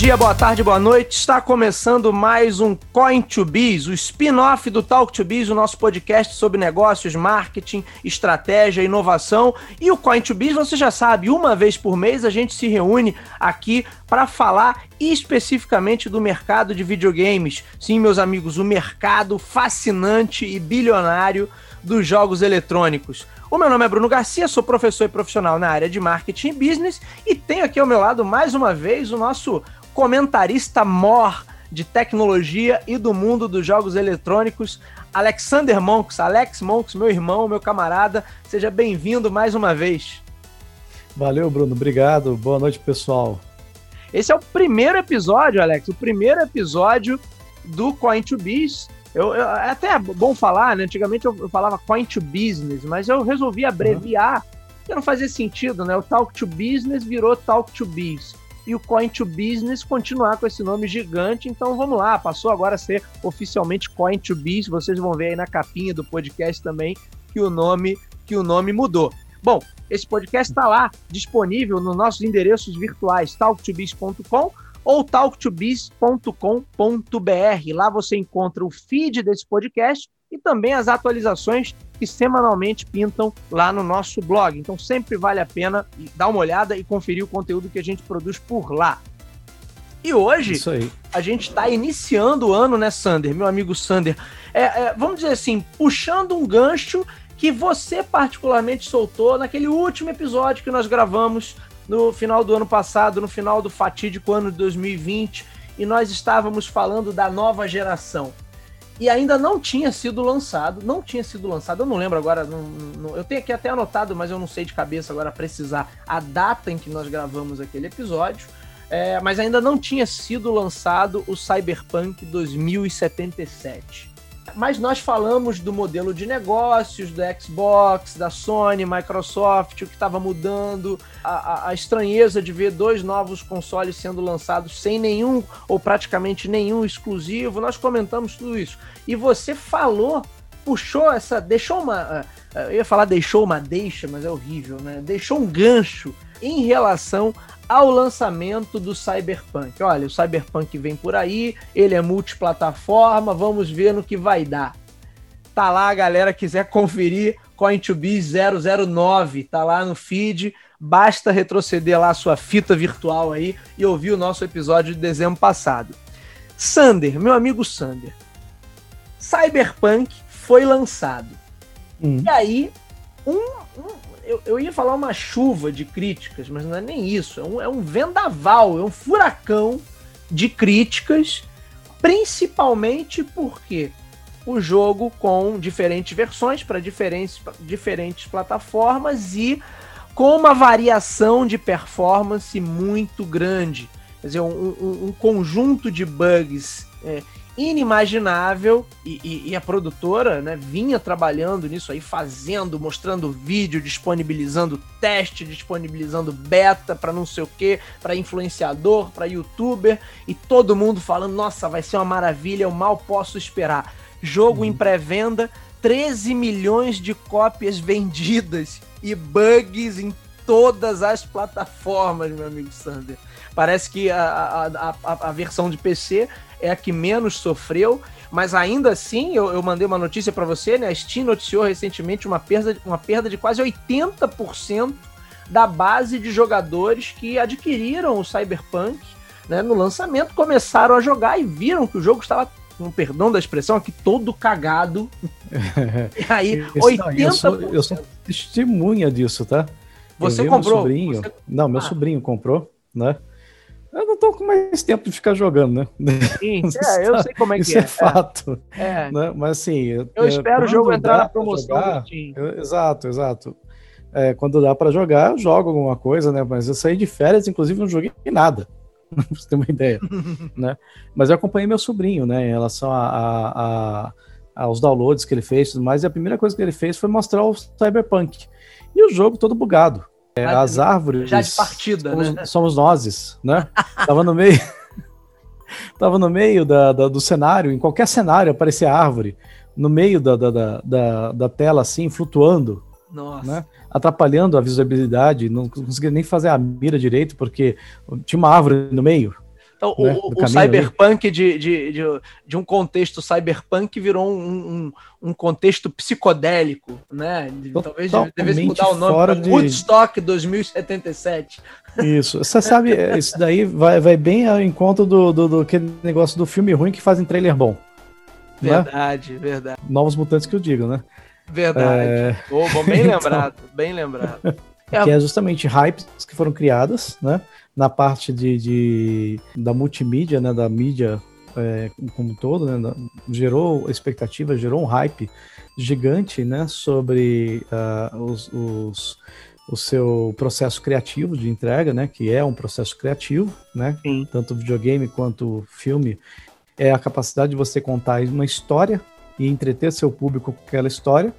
Dia, boa tarde, boa noite. Está começando mais um Coin to Biz, o spin-off do Talk to Biz, o nosso podcast sobre negócios, marketing, estratégia, inovação. E o Coin to Biz, você já sabe, uma vez por mês a gente se reúne aqui para falar especificamente do mercado de videogames. Sim, meus amigos, o mercado fascinante e bilionário dos jogos eletrônicos. O meu nome é Bruno Garcia, sou professor e profissional na área de marketing e business e tenho aqui ao meu lado mais uma vez o nosso comentarista mor de tecnologia e do mundo dos jogos eletrônicos, Alexander Monks. Alex Monks, meu irmão, meu camarada, seja bem-vindo mais uma vez. Valeu, Bruno, obrigado. Boa noite, pessoal. Esse é o primeiro episódio, Alex, o primeiro episódio do Coin to Biz eu, eu, é até bom falar, né? Antigamente eu, eu, falava coin to business, mas eu resolvi abreviar, uhum. porque não fazia sentido, né? O talk to business virou talk to biz. E o coin to business continuar com esse nome gigante, então vamos lá, passou agora a ser oficialmente coin to biz. Vocês vão ver aí na capinha do podcast também que o nome que o nome mudou. Bom, esse podcast está lá disponível nos nossos endereços virtuais talktobiz.com ou talktobiz.com.br. Lá você encontra o feed desse podcast e também as atualizações que semanalmente pintam lá no nosso blog. Então sempre vale a pena dar uma olhada e conferir o conteúdo que a gente produz por lá. E hoje a gente está iniciando o ano, né, Sander? Meu amigo Sander. É, é, vamos dizer assim, puxando um gancho que você particularmente soltou naquele último episódio que nós gravamos no final do ano passado, no final do fatídico ano de 2020, e nós estávamos falando da nova geração. E ainda não tinha sido lançado, não tinha sido lançado, eu não lembro agora, não, não, eu tenho aqui até anotado, mas eu não sei de cabeça agora precisar a data em que nós gravamos aquele episódio, é, mas ainda não tinha sido lançado o Cyberpunk 2077. Mas nós falamos do modelo de negócios do Xbox, da Sony, Microsoft, o que estava mudando, a, a, estranheza de ver dois novos consoles sendo lançados sem nenhum ou praticamente nenhum exclusivo. Nós comentamos tudo isso. E você falou, puxou essa, deixou uma, eh, eu ia falar deixou uma deixa, mas é horrível, né? Deixou um gancho em relação ao lançamento do Cyberpunk. Olha, o Cyberpunk vem por aí, ele é multiplataforma, vamos ver no que vai dar. Tá lá, a galera quiser conferir Coin2B 009, tá lá no feed, basta retroceder lá a sua fita virtual aí e ouvir o nosso episódio de dezembro passado. Sander, meu amigo Sander, Cyberpunk foi lançado. Hum. E aí, um, um eu, eu ia falar uma chuva de críticas, mas não é nem isso. É um, é um vendaval, é um furacão de críticas, principalmente porque o jogo com diferentes versões para diferentes, diferentes plataformas e com uma variação de performance muito grande. Quer dizer, um, um, um conjunto de bugs é, inimaginável e, e, e, a produtora né, vinha trabalhando nisso aí, fazendo, mostrando vídeo, disponibilizando teste, disponibilizando beta para não sei o que, para influenciador, para youtuber e todo mundo falando: nossa, vai ser uma maravilha, eu mal posso esperar. Jogo em pré-venda, 13 milhões de cópias vendidas e bugs em todas as plataformas, meu amigo Sander. Parece que a, a, a, a versão de PC é a que menos sofreu, mas ainda assim, eu, eu mandei uma notícia para você, né? A Steam noticiou recentemente uma perda, uma perda de quase 80% da base de jogadores que adquiriram o Cyberpunk né, no lançamento, começaram a jogar e viram que o jogo estava, com perdão da expressão, aqui todo cagado. e aí, Esse, 80%. Não, eu, sou, eu sou testemunha disso, tá? Você comprou? Meu sobrinho, você... Não, meu ah. sobrinho comprou, né? Tô com mais tempo de ficar jogando, né? Sim, é, eu sei como é que Isso é. Isso é fato. É. Né? Mas assim. Eu, eu espero o jogo entrar na promoção. Jogar, eu, exato, exato. É, quando dá para jogar, eu jogo alguma coisa, né? Mas eu saí de férias, inclusive, não joguei nada. pra você ter uma ideia. né? Mas eu acompanhei meu sobrinho, né? Em relação a, a, a, aos downloads que ele fez, mas a primeira coisa que ele fez foi mostrar o Cyberpunk. E o jogo todo bugado. É, as árvores. Já de partida, somos, né? Somos nós, né? Tava no meio. Tava no meio da, da, do cenário, em qualquer cenário aparecia árvore, no meio da, da, da, da, tela, assim, flutuando, Nossa. Né? Atrapalhando a visibilidade, não conseguia nem fazer a mira direito, porque tinha uma árvore no meio. Então, né, o, o cyberpunk de, de, de, de, um contexto cyberpunk virou um, um, um contexto psicodélico, né? Talvez devesse mudar o nome para de... Woodstock 2077. Isso, você sabe, é, isso daí vai, vai bem ao encontro do, do, do negócio do filme ruim que fazem trailer bom. Né? Verdade, né? verdade. Novos mutantes que eu digo, né? Verdade. É... Oh, bom, bem então... lembrado, bem lembrado. Que é justamente hypes que foram criadas, né? na parte de, de da multimídia, né, da mídia é, como um todo, né, gerou expectativa, gerou um hype gigante, né, sobre uh, os, os, o seu processo criativo de entrega, né, que é um processo criativo, né, Sim. tanto videogame quanto filme, é a capacidade de você contar uma história e entreter seu público com aquela história,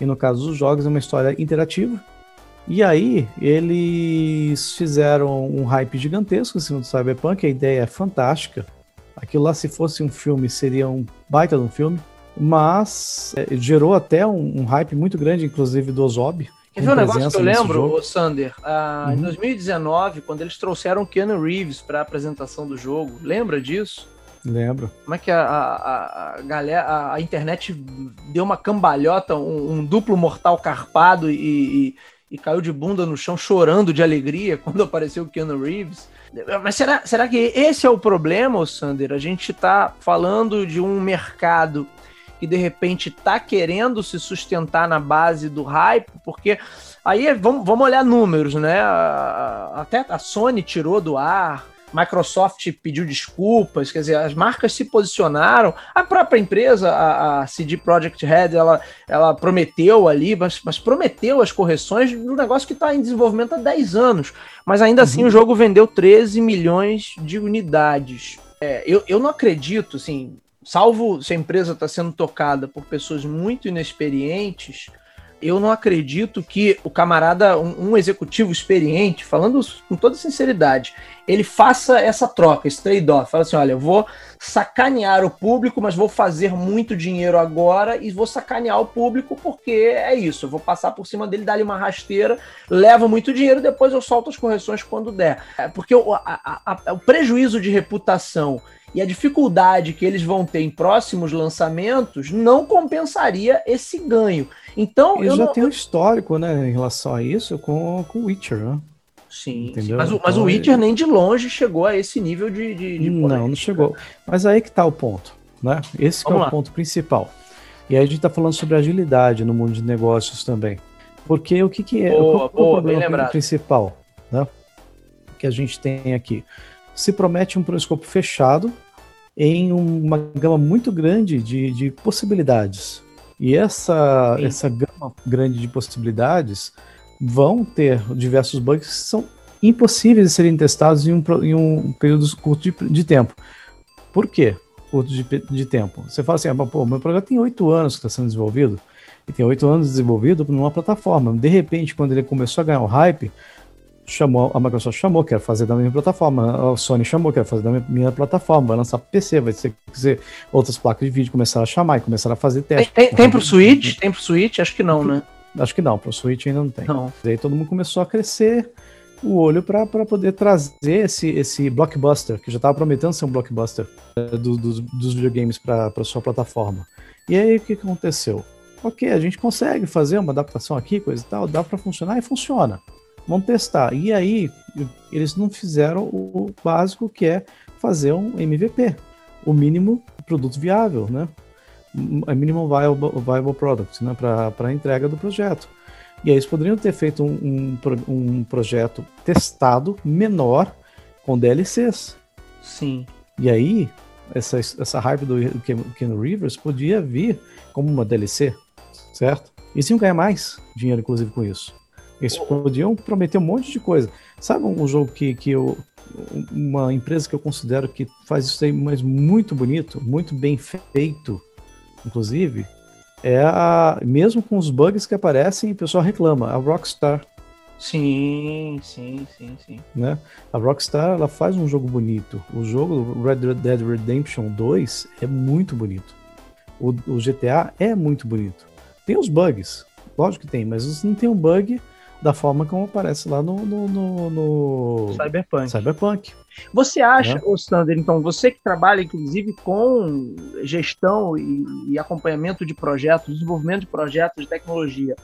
e no caso dos jogos é uma história interativa, e aí, eles fizeram um hype gigantesco em cima do Cyberpunk, a ideia é fantástica. Aquilo lá, se fosse um filme, seria um baita de um filme, mas é, gerou até um, um, hype muito grande, inclusive do Ozob. Quer ver um negócio que eu lembro, Sander? Ah, uhum. Em 2019, quando eles trouxeram Keanu Reeves para a apresentação do jogo, lembra disso? Lembro. Como é que a, a, a galera, a, a, internet deu uma cambalhota, um, um duplo mortal carpado e, e e caiu de bunda no chão chorando de alegria quando apareceu o Keanu Reeves. Mas será, será que esse é o problema, Sander? A gente está falando de um mercado que de repente está querendo se sustentar na base do hype, porque aí vamos, vamos olhar números, né? Até a Sony tirou do ar Microsoft pediu desculpas, quer dizer, as marcas se posicionaram, a própria empresa, a, a CD Projekt Red, ela, ela prometeu ali, mas, mas prometeu as correções do negócio que está em desenvolvimento há 10 anos, mas ainda assim uhum. o jogo vendeu 13 milhões de unidades. É, eu, eu não acredito, assim, salvo se a empresa está sendo tocada por pessoas muito inexperientes, eu não acredito que o camarada, um, um, executivo experiente, falando com toda sinceridade, ele faça essa troca, esse trade-off. Fala assim: olha, eu vou sacanear o público, mas vou fazer muito dinheiro agora e vou sacanear o público porque é isso. Eu vou passar por cima dele, dar-lhe uma rasteira, levo muito dinheiro, depois eu solto as correções quando der. É porque o, a, a, o prejuízo de reputação e a dificuldade que eles vão ter em próximos lançamentos não compensaria esse ganho. Então, eu já não... um histórico, né, em relação a isso com o Witcher, né? Sim, sim, Mas, então, mas o Witcher nem de longe chegou a esse nível de. de, de não, não chegou. Mas aí que tá o ponto, né? Esse é o lá. ponto principal. E aí a gente tá falando sobre agilidade no mundo de negócios também. Porque o que, que é boa, o, boa, o problema principal, né? Que a gente tem aqui se promete um periscopo fechado em uma gama muito grande de, de possibilidades. E essa, essa gama grande de possibilidades vão ter diversos bugs que são impossíveis de serem testados em um, em um período curto de, de tempo. Por quê? Curto de, de tempo. Você fala assim, ah, pô, meu projeto tem oito anos que está sendo desenvolvido, e tem oito anos desenvolvido numa plataforma. De repente, quando ele começou a ganhar o hype, chamou, a Microsoft chamou, quer fazer da minha plataforma, a Sony chamou, quer fazer da minha, minha plataforma, vai lançar PC, vai ser dizer, outras placas de vídeo começaram a chamar e começaram a fazer teste. Tem, tem, tem pro Switch? Tem pro Switch? Acho que não, né? Acho que não, pro Switch ainda não tem. Não. E aí todo mundo começou a crescer o olho para poder trazer esse, esse blockbuster, que já estava prometendo ser um blockbuster do, dos, dos videogames para sua plataforma. E aí o que aconteceu? Ok, a gente consegue fazer uma adaptação aqui, coisa e tal, dá para funcionar e funciona. Vamos testar. E aí, eles não fizeram o básico que é fazer um MVP, o mínimo produto viável, né? A minimum viable, viable product, né? Para a entrega do projeto. E aí eles poderiam ter feito um, um, um projeto testado menor com DLCs. Sim. E aí, essa, essa hype do Ken Rivers podia vir como uma DLC, certo? E iam ganhar mais dinheiro, inclusive, com isso. Eles podiam prometer um monte de coisa. Sabe um jogo que, que eu. Uma empresa que eu considero que faz isso aí, mas muito bonito, muito bem feito, inclusive, é a. Mesmo com os bugs que aparecem, o pessoal reclama, a Rockstar. Sim, sim, sim, sim. Né? A Rockstar ela faz um jogo bonito. O jogo Red Dead Redemption 2 é muito bonito. O, o GTA é muito bonito. Tem os bugs, Lógico que tem, mas não tem um bug da forma como aparece lá no, no, no, no... Cyberpunk. Cyberpunk. Você acha, é. ô Sander, então, você que trabalha inclusive com gestão e, e, acompanhamento de projetos, desenvolvimento de projetos de tecnologia,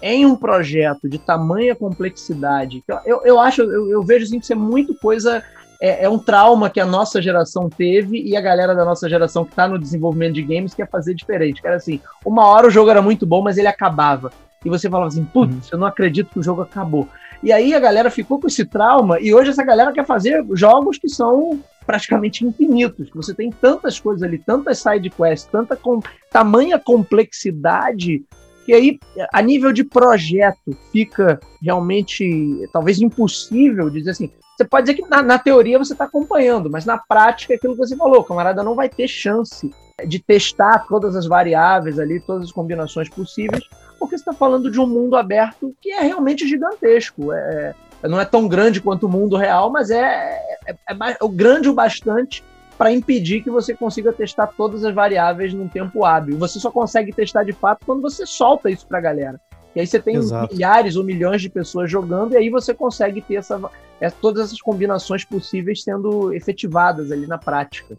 em um projeto de tamanha complexidade, eu, eu acho, eu, eu vejo assim que isso é muito coisa. É, é, um trauma que a nossa geração teve e a galera da nossa geração que está no desenvolvimento de games quer fazer diferente. Que era assim, uma hora o jogo era muito bom, mas ele acabava e você falava assim, putz, uhum. eu não acredito que o jogo acabou. E aí a galera ficou com esse trauma, e hoje essa galera quer fazer jogos que são praticamente infinitos, que você tem tantas coisas ali, tantas side quests, tanta com, tamanha complexidade, que aí, a nível de projeto, fica realmente, talvez impossível dizer assim, você pode dizer que na, na teoria você está acompanhando, mas na prática é aquilo que você falou, o camarada não vai ter chance de testar todas as variáveis ali, todas as combinações possíveis, porque você está falando de um mundo aberto que é realmente gigantesco. É, é, não é tão grande quanto o mundo real, mas é, é, é, é grande o bastante para impedir que você consiga testar todas as variáveis num tempo hábil. Você só consegue testar de fato quando você solta isso para a galera. E aí você tem Exato. milhares ou milhões de pessoas jogando, e aí você consegue ter essa, é, todas essas combinações possíveis sendo efetivadas ali na prática.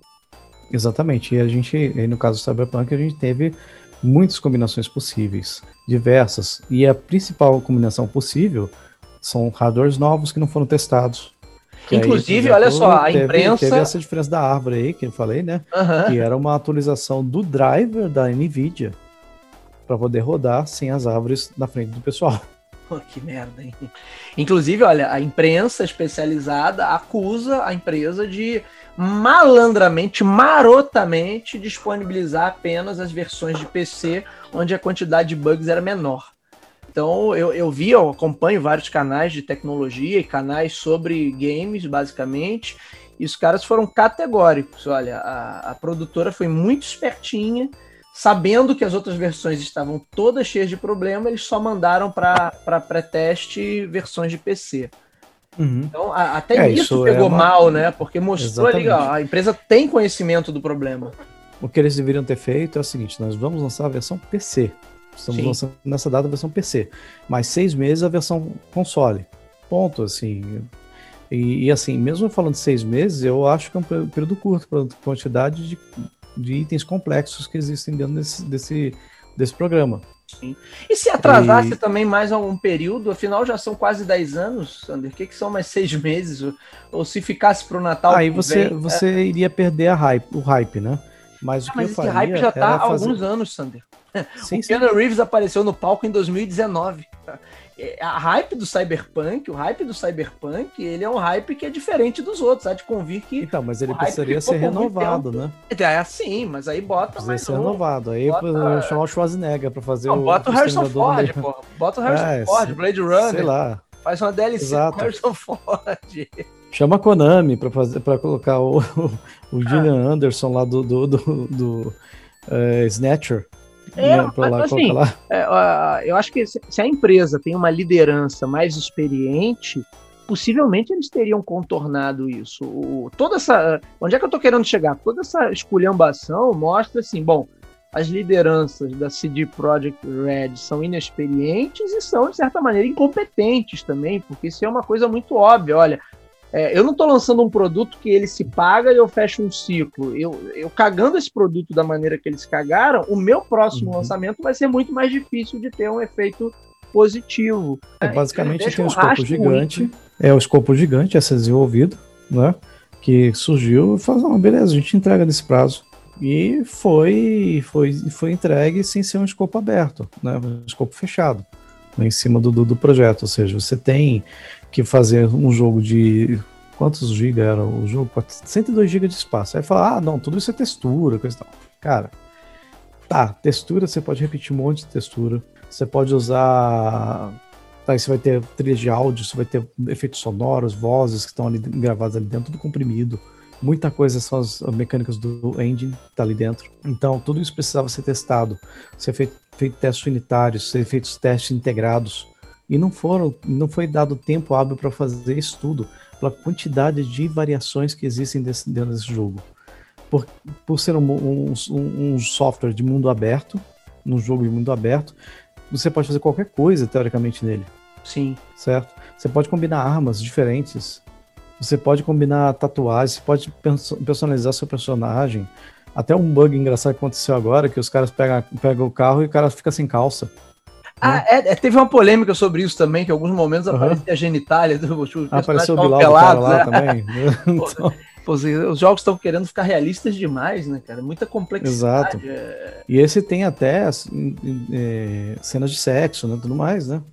Exatamente. E a gente, no caso do Cyberpunk, a gente teve muitas combinações possíveis, diversas. E a principal combinação possível são hardwares novos que não foram testados. Que Inclusive, olha só, a teve, imprensa. Teve essa diferença da árvore aí que eu falei, né? Uhum. Que era uma atualização do driver da NVIDIA para poder rodar sem as árvores na frente do pessoal. Oh, que merda, hein? Inclusive, olha, a imprensa especializada acusa a empresa de malandramente, marotamente disponibilizar apenas as versões de PC onde a quantidade de bugs era menor. Então eu, eu vi, eu acompanho vários canais de tecnologia e canais sobre games, basicamente, e os caras foram categóricos. Olha, a, a produtora foi muito espertinha, sabendo que as outras versões estavam todas cheias de problema, eles só mandaram para pré-teste versões de PC. Uhum. Então, a, até é, isso, pegou é uma... mal, né? Porque mostrou Exatamente. ali, ó, a empresa tem conhecimento do problema. O que eles deveriam ter feito é o seguinte: nós vamos lançar a versão PC. Estamos Sim. lançando nessa data a versão PC. Mais seis meses a versão console. Ponto, assim. E, e, assim, mesmo falando de seis meses, eu acho que é um período curto para a quantidade de, de itens complexos que existem dentro desse, desse, desse programa. Sim. E se atrasasse e... também mais algum período, afinal já são quase 10 anos, Sander, o que, que são mais seis meses? Ou, ou se ficasse para o Natal. Aí você, vem, você é... iria perder a hype, o hype, né? Mas, ah, o que mas esse hype já está há fazer... alguns anos, Sander. Sim, o Keanu Reeves apareceu no palco em 2019. É, a hype do Cyberpunk, o hype do Cyberpunk, ele é um hype que é diferente dos outros, há de convir que. Então, mas ele precisaria ser renovado, né? É assim, mas aí bota Precisa mais ser um, renovado. Aí bota... chamar o Schwarzenegger pra fazer Não, o. Bota o Harrison Ford, pô. Bota o Harrison é, Ford, Blade Runner. Sei lá. Faz uma DLC Exato. com Harrison Ford. Chama a Konami pra, fazer, pra colocar o, o Gillian ah. Anderson lá do, do, do, do uh, Snatcher. É, né, lá, assim, é, eu acho que se a empresa tem uma liderança mais experiente, possivelmente eles teriam contornado isso. O, toda essa, onde é que eu estou querendo chegar? Toda essa esculhambação mostra assim, bom, as lideranças da CD Projekt Red são inexperientes e são de certa maneira incompetentes também, porque isso é uma coisa muito óbvia. Olha, é, eu não estou lançando um produto que ele se paga e eu fecho um ciclo. Eu, eu cagando esse produto da maneira que eles cagaram, o meu próximo uhum. lançamento vai ser muito mais difícil de ter um efeito positivo. É, basicamente tem um escopo gigante. Muito. É o escopo gigante a ser desenvolvido, né? Que surgiu e falou, não, beleza, a gente entrega nesse prazo. E foi, foi, foi entregue sem ser um escopo aberto, né? Um escopo fechado né, em cima do, do, do projeto. Ou seja, você tem que fazer um jogo de. Quantos gigas era o jogo? 102 GB de espaço. Aí fala, ah, não, tudo isso é textura, coisa e tal. Cara, tá, textura, você pode repetir um monte de textura. Você pode usar. Tá, você vai ter trilha de áudio, você vai ter efeitos sonoros, vozes que estão ali gravadas ali dentro, tudo comprimido. Muita coisa são as mecânicas do engine que tá ali dentro. Então, tudo isso precisava ser testado, ser feito, feito testes unitários, ser feitos testes integrados e não foram, não foi dado tempo hábil para fazer estudo pela quantidade de variações que existem desse, dentro desse jogo. Por, por ser um, um, um, software de mundo aberto, um jogo de mundo aberto, você pode fazer qualquer coisa, teoricamente, nele. Sim. Certo? Você pode combinar armas diferentes. Você pode combinar tatuagens, você pode personalizar seu personagem. Até um bug engraçado que aconteceu agora, que os caras pegam, pegam o carro e o cara fica sem calça. Ah, né? é, é, teve uma polêmica sobre isso também, que em alguns momentos uhum. aparecia a genitália do, do Apareceu o Bilal pelado, lá né? também. então... Pô, os jogos estão querendo ficar realistas demais, né, cara? Muita complexidade. Exato. É... E esse tem até assim, é, cenas de sexo, né, tudo mais, né?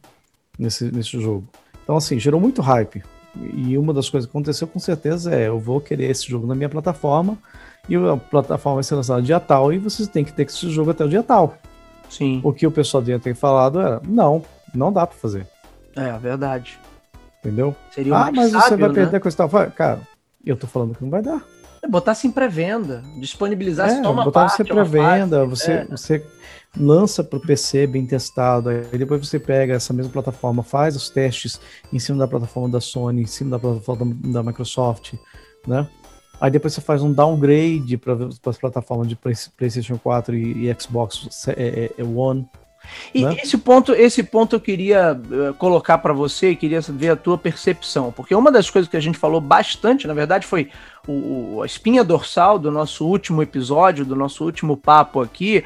Nesse, nesse jogo. Então, assim, gerou muito hype. E uma das coisas que aconteceu com certeza é: eu vou querer esse jogo na minha plataforma, e a plataforma vai ser lançada dia tal, e vocês têm que ter esse jogo até o dia tal. Sim. O que o pessoal tinha ter falado era: não, não dá para fazer. É, verdade. Entendeu? Seria ah, mas sábio, você vai né? perder coisa e tal. Cara, eu tô falando que não vai dar. É botar assim pré-venda, disponibilizar é, só uma botar parte, você pré-venda, você, é. você lança para o PC bem testado, aí depois você pega essa mesma plataforma, faz os testes em cima da plataforma da Sony, em cima da plataforma da Microsoft, né? Aí depois você faz um downgrade para as plataformas de PlayStation 4 e, e Xbox é, é, é One, e né? esse ponto, esse ponto eu queria uh, colocar para você e queria ver a tua percepção, porque uma das coisas que a gente falou bastante, na verdade, foi o, a espinha dorsal do nosso último episódio, do nosso último papo aqui,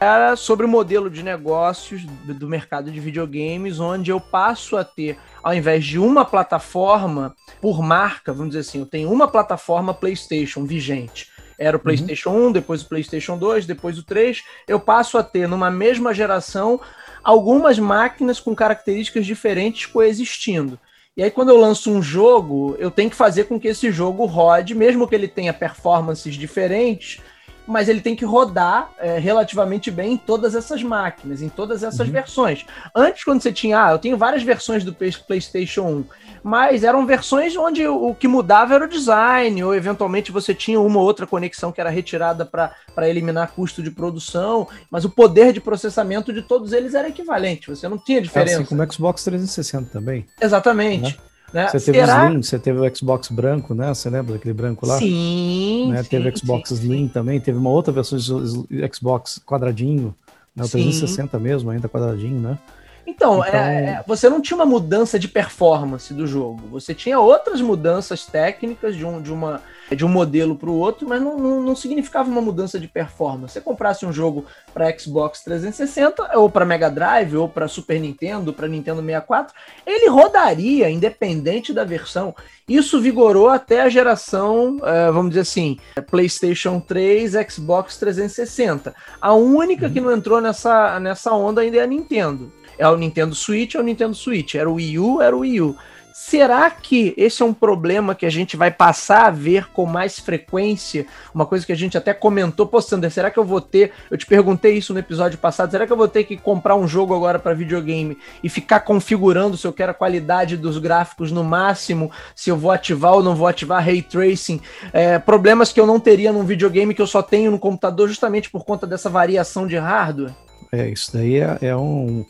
era sobre o modelo de negócios do, do mercado de videogames, onde eu passo a ter, ao invés de uma plataforma por marca, vamos dizer assim, eu tenho uma plataforma PlayStation vigente era o uhum. PlayStation uhum. 1, depois o PlayStation 2, depois o 3. Eu passo a ter numa mesma geração algumas máquinas com características diferentes coexistindo. E aí, quando eu lanço um jogo, eu tenho que fazer com que esse jogo rode, mesmo que ele tenha performances diferentes, mas ele tem que rodar é, relativamente bem em todas essas máquinas, em todas essas uhum. versões. Antes, quando você tinha, ah, eu tenho várias versões do PlayStation 1, mas eram versões onde o que mudava era o design, ou eventualmente você tinha uma ou outra conexão que era retirada para eliminar custo de produção, mas o poder de processamento de todos eles era equivalente, você não tinha diferença. É assim como o Xbox 360 também. Exatamente. Né? Né? Você teve Será? o Slim, você teve o Xbox branco, né? Você lembra daquele branco lá? Sim. Né? sim teve o Xbox sim, Slim sim. também, teve uma outra versão de Xbox quadradinho, né? O 360 mesmo, ainda quadradinho, né? Então, é, então... É, você não tinha uma mudança de performance do jogo. Você tinha outras mudanças técnicas de um, de uma, de um modelo para o outro, mas não, não, não, significava uma mudança de performance. Você comprasse um jogo para Xbox 360, ou para Mega Drive, ou para Super Nintendo, para Nintendo 64, ele rodaria, independente da versão. Isso vigorou até a geração, é, vamos dizer assim, PlayStation 3, Xbox 360. A única que não entrou nessa, nessa onda ainda é a Nintendo. É o Nintendo Switch, é o Nintendo Switch. Era o Wii U, era o Wii U. Será que esse é um problema que a gente vai passar a ver com mais frequência? Uma coisa que a gente até comentou, pô, Sander, será que eu vou ter? Eu te perguntei isso no episódio passado. Será que eu vou ter que comprar um jogo agora para videogame e ficar configurando se eu quero a qualidade dos gráficos no máximo, se eu vou ativar ou não vou ativar ray tracing? É, problemas que eu não teria num videogame que eu só tenho no computador justamente por conta dessa variação de hardware? É, isso daí é, é um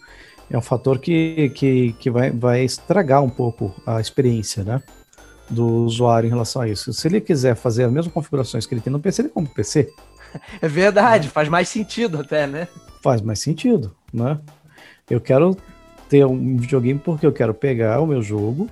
é um fator que, que, que vai, vai estragar um pouco a experiência, né? Do usuário em relação a isso. Se ele quiser fazer as mesmas configurações que ele tem no PC, ele compra o PC. É verdade, faz mais sentido até, né? Faz mais sentido, né? Eu quero ter um videogame porque eu quero pegar o meu jogo,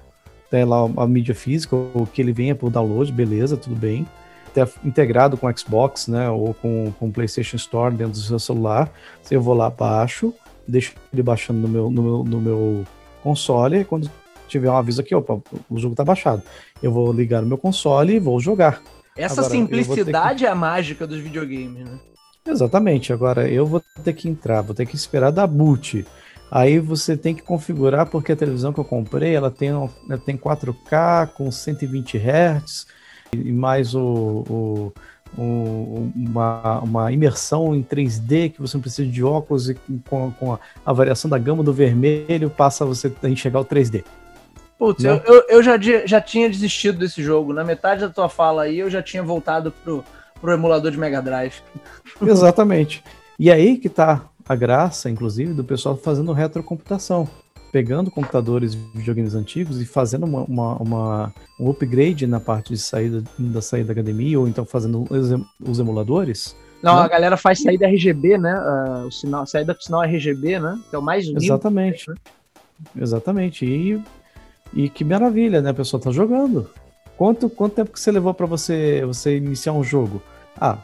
ter lá a mídia física, ou que ele venha por download, beleza, tudo bem. Ter integrado com o Xbox, né? Ou com o PlayStation Store dentro do seu celular. Eu vou lá, baixo, deixo ele baixando no meu, no meu, no meu console, e quando tiver um aviso aqui, opa, o jogo tá baixado. Eu vou ligar no meu console e vou jogar. Essa Agora, simplicidade que... é a mágica dos videogames, né? Exatamente. Agora eu vou ter que entrar, vou ter que esperar dar boot. Aí você tem que configurar, porque a televisão que eu comprei, ela tem, ela tem 4K com 120 Hz e mais o, o um, uma, uma imersão em 3D que você não precisa de óculos e com, com a, a, variação da gama do vermelho passa você a enxergar o 3D. Putz, né? eu, eu, eu, já, já tinha desistido desse jogo. Na metade da tua fala aí, eu já tinha voltado pro, pro emulador de Mega Drive. Exatamente. E aí que tá a graça, inclusive, do pessoal fazendo retrocomputação pegando computadores videogames antigos e fazendo uma, uma, uma, um upgrade na parte de saída da saída da academia, ou então fazendo os emuladores, Não, né? a galera faz saída RGB, né? Uh, o sinal, saída com sinal RGB, né? Que é o mais Exatamente. Né? Exatamente. E, e que maravilha, né? A pessoa tá jogando. Quanto, quanto tempo que você levou para você, você iniciar um jogo? Ah,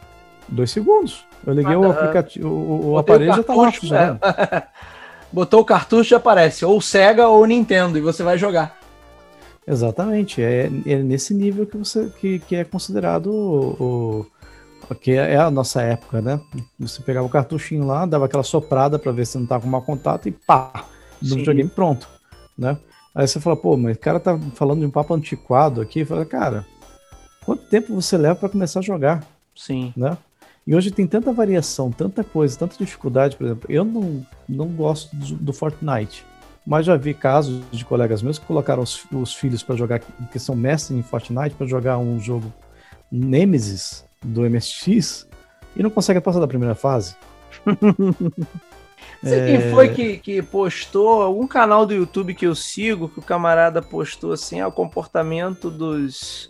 dois segundos. Eu liguei o aplicativo, o, o aparelho já tá lá funcionando. Botou o cartucho e aparece ou Sega ou Nintendo e você vai jogar. Exatamente, é, é nesse nível que você que, que é considerado o, o, que é a nossa época, né? Você pegava o cartuchinho lá, dava aquela soprada para ver se não tava com mau contato e pá, do videogame pronto, né? Aí você fala, pô, mas o cara tá falando de um papo antiquado aqui, fala, cara, quanto tempo você leva para começar a jogar? Sim. Né? E hoje tem tanta variação, tanta coisa, tanta dificuldade, por exemplo, eu não, não gosto do, do Fortnite, mas já vi casos de colegas meus que colocaram os, os filhos para jogar, que são mestres em Fortnite, para jogar um jogo Nemesis do MSX e não conseguem passar da primeira fase. Sei é... quem foi que, que postou, algum canal do YouTube que eu sigo, que o camarada postou assim, ah, o comportamento dos,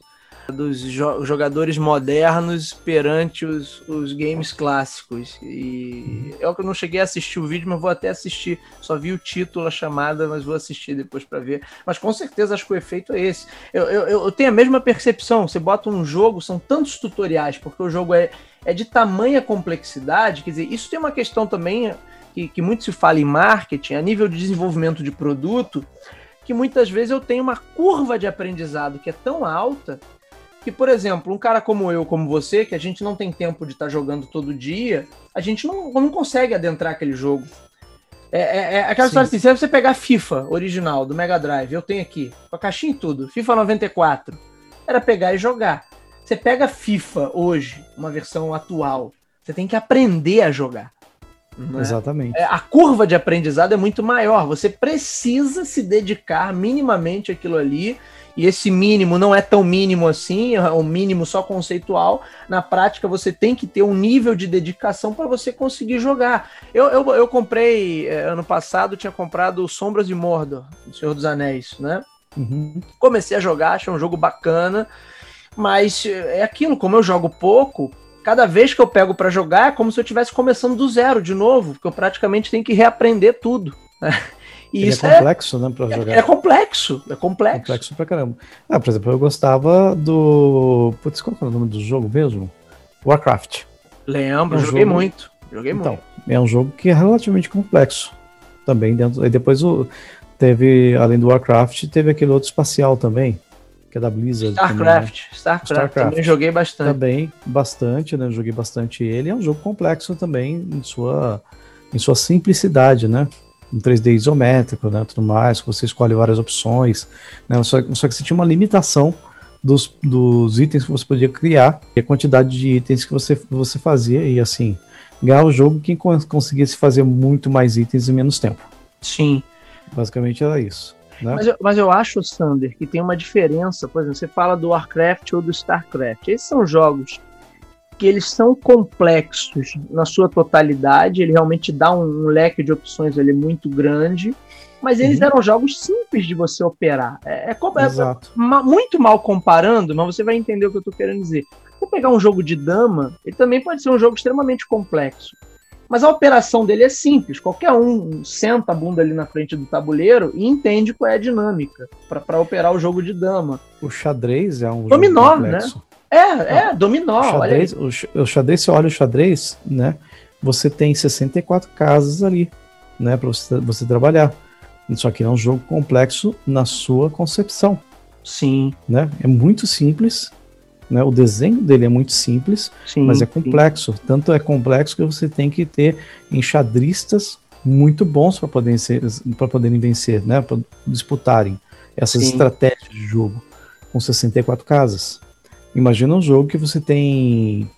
dos jo jogadores modernos perante os, os games clássicos. E eu que não cheguei a assistir o vídeo, mas vou até assistir. Só vi o título, a chamada, mas vou assistir depois para ver. Mas com certeza acho que o efeito é esse. Eu, eu, eu tenho a mesma percepção. Você bota um jogo, são tantos tutoriais, porque o jogo é, é de tamanha complexidade. Quer dizer, isso tem uma questão também que, que muito se fala em marketing, a nível de desenvolvimento de produto, que muitas vezes eu tenho uma curva de aprendizado que é tão alta que, por exemplo, um cara como eu, como você, que a gente não tem tempo de estar tá jogando todo dia, a gente não, não consegue adentrar aquele jogo. É, é, é aquela Sim. história assim, se você pegar FIFA original do Mega Drive, eu tenho aqui, com a caixinha e tudo, FIFA 94, era pegar e jogar. Você pega FIFA hoje, uma versão atual, você tem que aprender a jogar. Né? Exatamente. É, a curva de aprendizado é muito maior. Você precisa se dedicar minimamente àquilo ali. E esse mínimo não é tão mínimo assim, é um mínimo só conceitual. Na prática, você tem que ter um nível de dedicação para você conseguir jogar. Eu, eu, eu comprei, é, ano passado, tinha comprado Sombras de Mordor, do Senhor dos Anéis, né? Uhum. Comecei a jogar, achei um jogo bacana, mas é aquilo, como eu jogo pouco, cada vez que eu pego para jogar é como se eu estivesse começando do zero de novo, porque eu praticamente tenho que reaprender tudo. Né? E Ele isso é complexo, é, né, pra é, jogar. É complexo, é complexo. Complexo pra caramba. Ah, por exemplo, eu gostava do. Putz, qual é o nome do jogo mesmo? Warcraft. Lembro, é um joguei jogo... muito. Joguei então, muito. É um jogo que é relativamente complexo. Também dentro. E depois o... teve, além do Warcraft, teve aquele outro espacial também que é da Blizzard. StarCraft. Também, né? Starcraft, Starcraft. Também joguei bastante. Também, bastante, né? Joguei bastante ele. É um jogo complexo também em sua, em sua simplicidade, né? Um 3D isométrico, né? Tudo mais, você escolhe várias opções, né? Só, só que você tinha uma limitação dos, dos itens que você podia criar e a quantidade de itens que você, você fazia e assim, ganhar o jogo quem conseguisse fazer muito mais itens em menos tempo. Sim. Basicamente era isso. Né? Mas, eu, mas eu acho, Sander, que tem uma diferença. Por exemplo, você fala do Warcraft ou do Starcraft. Esses são jogos que eles são complexos na sua totalidade. Ele realmente dá um, um leque de opções ali muito grande. Mas eles uhum. eram jogos simples de você operar. É, é, é, muito mal comparando, mas você vai entender o que eu estou querendo dizer. Vou pegar um jogo de dama, ele também pode ser um jogo extremamente complexo. Mas a operação dele é simples. Qualquer um senta a bunda ali na frente do tabuleiro e entende qual é a dinâmica para operar o jogo de dama. O xadrez é um dominó, né? É, é, dominó. O xadrez, o, xadrez, você olha o xadrez, né? Você tem 64 casas ali, né? Para você, você trabalhar. Só que é um jogo complexo na sua concepção. Sim. Né? É muito simples, né? O desenho dele é muito simples, sim, mas é complexo. Sim. Tanto é complexo que você tem que ter enxadristas muito bons para poderem, para poderem vencer, né? para disputarem essas sim. estratégias de jogo com 64 casas. Imagina um jogo que você tem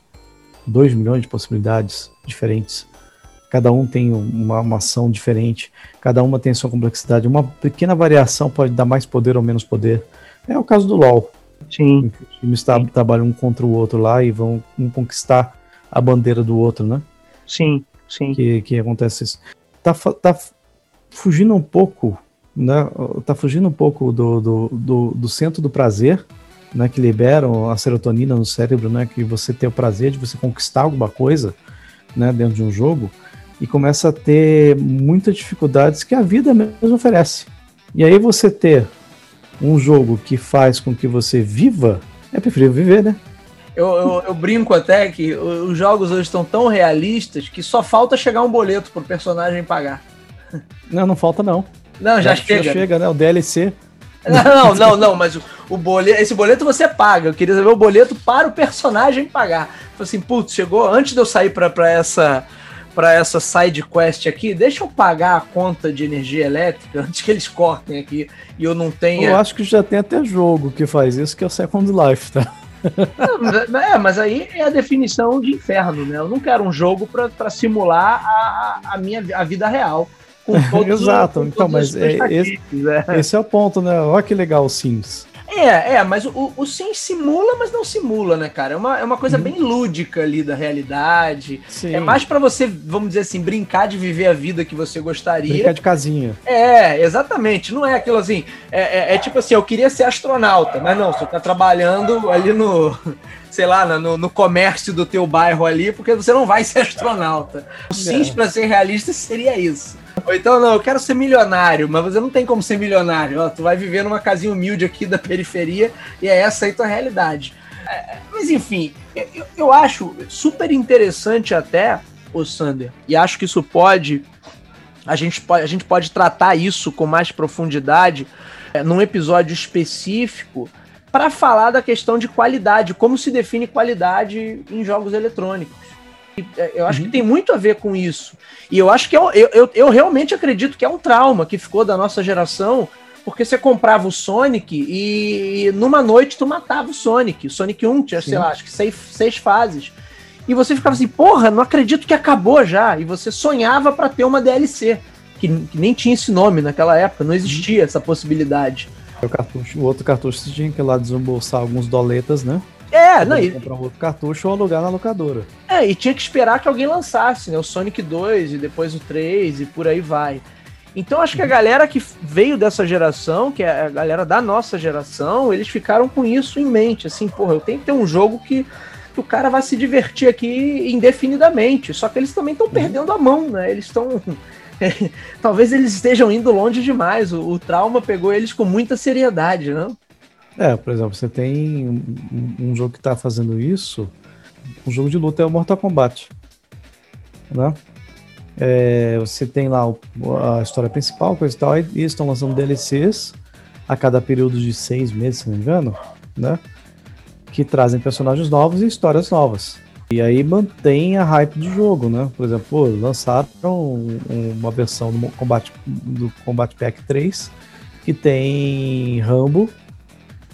2 milhões de possibilidades diferentes. Cada um tem uma, uma, ação diferente, cada uma tem sua complexidade. Uma pequena variação pode dar mais poder ou menos poder. É o caso do LoL. Sim. Os times trabalham um contra o outro lá e vão um conquistar a bandeira do outro, né? Sim, sim. Que, que acontece isso. Tá, tá fugindo um pouco, né? Tá fugindo um pouco do, do, do, do centro do prazer né, que liberam a serotonina no cérebro, né, que você tem o prazer de você conquistar alguma coisa, né, dentro de um jogo, e começa a ter muitas dificuldades que a vida mesmo oferece. E aí você ter um jogo que faz com que você viva, é preferível viver, né? Eu, eu, eu, brinco até que os jogos hoje estão tão realistas que só falta chegar um boleto pro personagem pagar. Não, não falta não. Não, já, já chega. Já chega, né? O DLC. Não, não, não, mas o, o boleto, esse boleto você paga. Eu queria saber o boleto para o personagem pagar. Falei assim, putz, chegou antes de eu sair para essa para essa side quest aqui, deixa eu pagar a conta de energia elétrica antes que eles cortem aqui e eu não tenha. Eu acho que já tem até jogo que faz isso, que é o Second Life, tá? É, mas aí é a definição de inferno, né? Eu não quero um jogo para simular a, a minha a vida real. Exato, com então, mas é, esse, é. esse é o ponto, né? Olha que legal o Sims. É, é, mas o, o sim simula, mas não simula, né, cara? É uma, é uma coisa hum. bem lúdica ali da realidade. Sim. É mais para você, vamos dizer assim, brincar de viver a vida que você gostaria. Brincar de casinha. É, exatamente. Não é aquilo assim. É, é, é tipo assim, eu queria ser astronauta, mas não, você tá trabalhando ali no. Sei lá, no, no comércio do teu bairro ali, porque você não vai ser astronauta. O Sims, é. pra ser realista, seria isso. Ou então, não, eu quero ser milionário, mas você não tem como ser milionário. Ó, tu vai viver numa casinha humilde aqui da periferia e é essa aí tua realidade. É, mas enfim, eu, eu acho super interessante até, o Sander, e acho que isso pode a gente pode, a gente pode tratar isso com mais profundidade é, num episódio específico para falar da questão de qualidade, como se define qualidade em jogos eletrônicos. É, eu acho uhum. que tem muito a ver com isso. E eu acho que é eu, eu, eu realmente acredito que é um trauma que ficou da nossa geração, porque você comprava o Sonic e, numa noite tu matava o Sonic. O Sonic 1 tinha, Sim. sei lá, acho que seis, seis fases. E você ficava assim, porra, não acredito que acabou já. E você sonhava para ter uma DLC, que, que, nem tinha esse nome naquela época, não existia uhum. essa possibilidade. O, cartucho, o outro cartucho você tinha que ir lá desembolsar alguns doletas, né? É, não, e... comprar um outro cartucho ou alugar na locadora. É, e tinha que esperar que alguém lançasse, né? O Sonic 2 e depois o 3 e por aí vai. Então acho que a galera que veio dessa geração, que é a galera da nossa geração, eles ficaram com isso em mente, assim, porra, eu tenho que ter um jogo que, que o cara vai se divertir aqui indefinidamente. Só que eles também estão uhum. perdendo a mão, né? Eles estão talvez eles estejam indo longe demais. O, o, trauma pegou eles com muita seriedade, não? É, por exemplo, você tem um, um jogo que está fazendo isso, um jogo de luta é o Mortal Kombat. Né? É, você tem lá o, a história principal, coisa e tal, e eles estão lançando DLCs a cada período de seis meses, se não me engano, né? Que trazem personagens novos e histórias novas. E aí mantém a hype do jogo, né? Por exemplo, pô, lançaram uma versão do Combat, do Combat Pack 3 que tem Rambo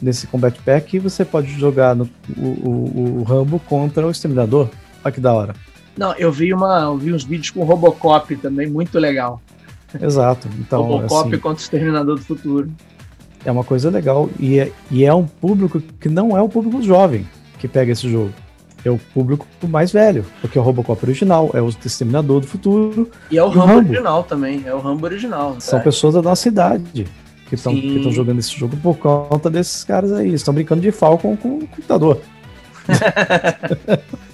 nesse Combat Pack e você pode jogar no, o, o, o, Rambo contra o Exterminador. Olha que da hora. Não, eu vi, uma, eu vi uns vídeos com Robocop também, muito legal. Exato. Então, Robocop assim, contra o Exterminador do Futuro. É uma coisa legal e é, e é um público que não é o público jovem que pega esse jogo. É o público mais velho, porque é o Robocop original, é o Exterminador do Futuro. E é o Rambo, Rambo, original também, é o Rambo original. São pessoas da nossa idade que estão jogando esse jogo por conta desses caras aí. Estão brincando de Falcon com o computador.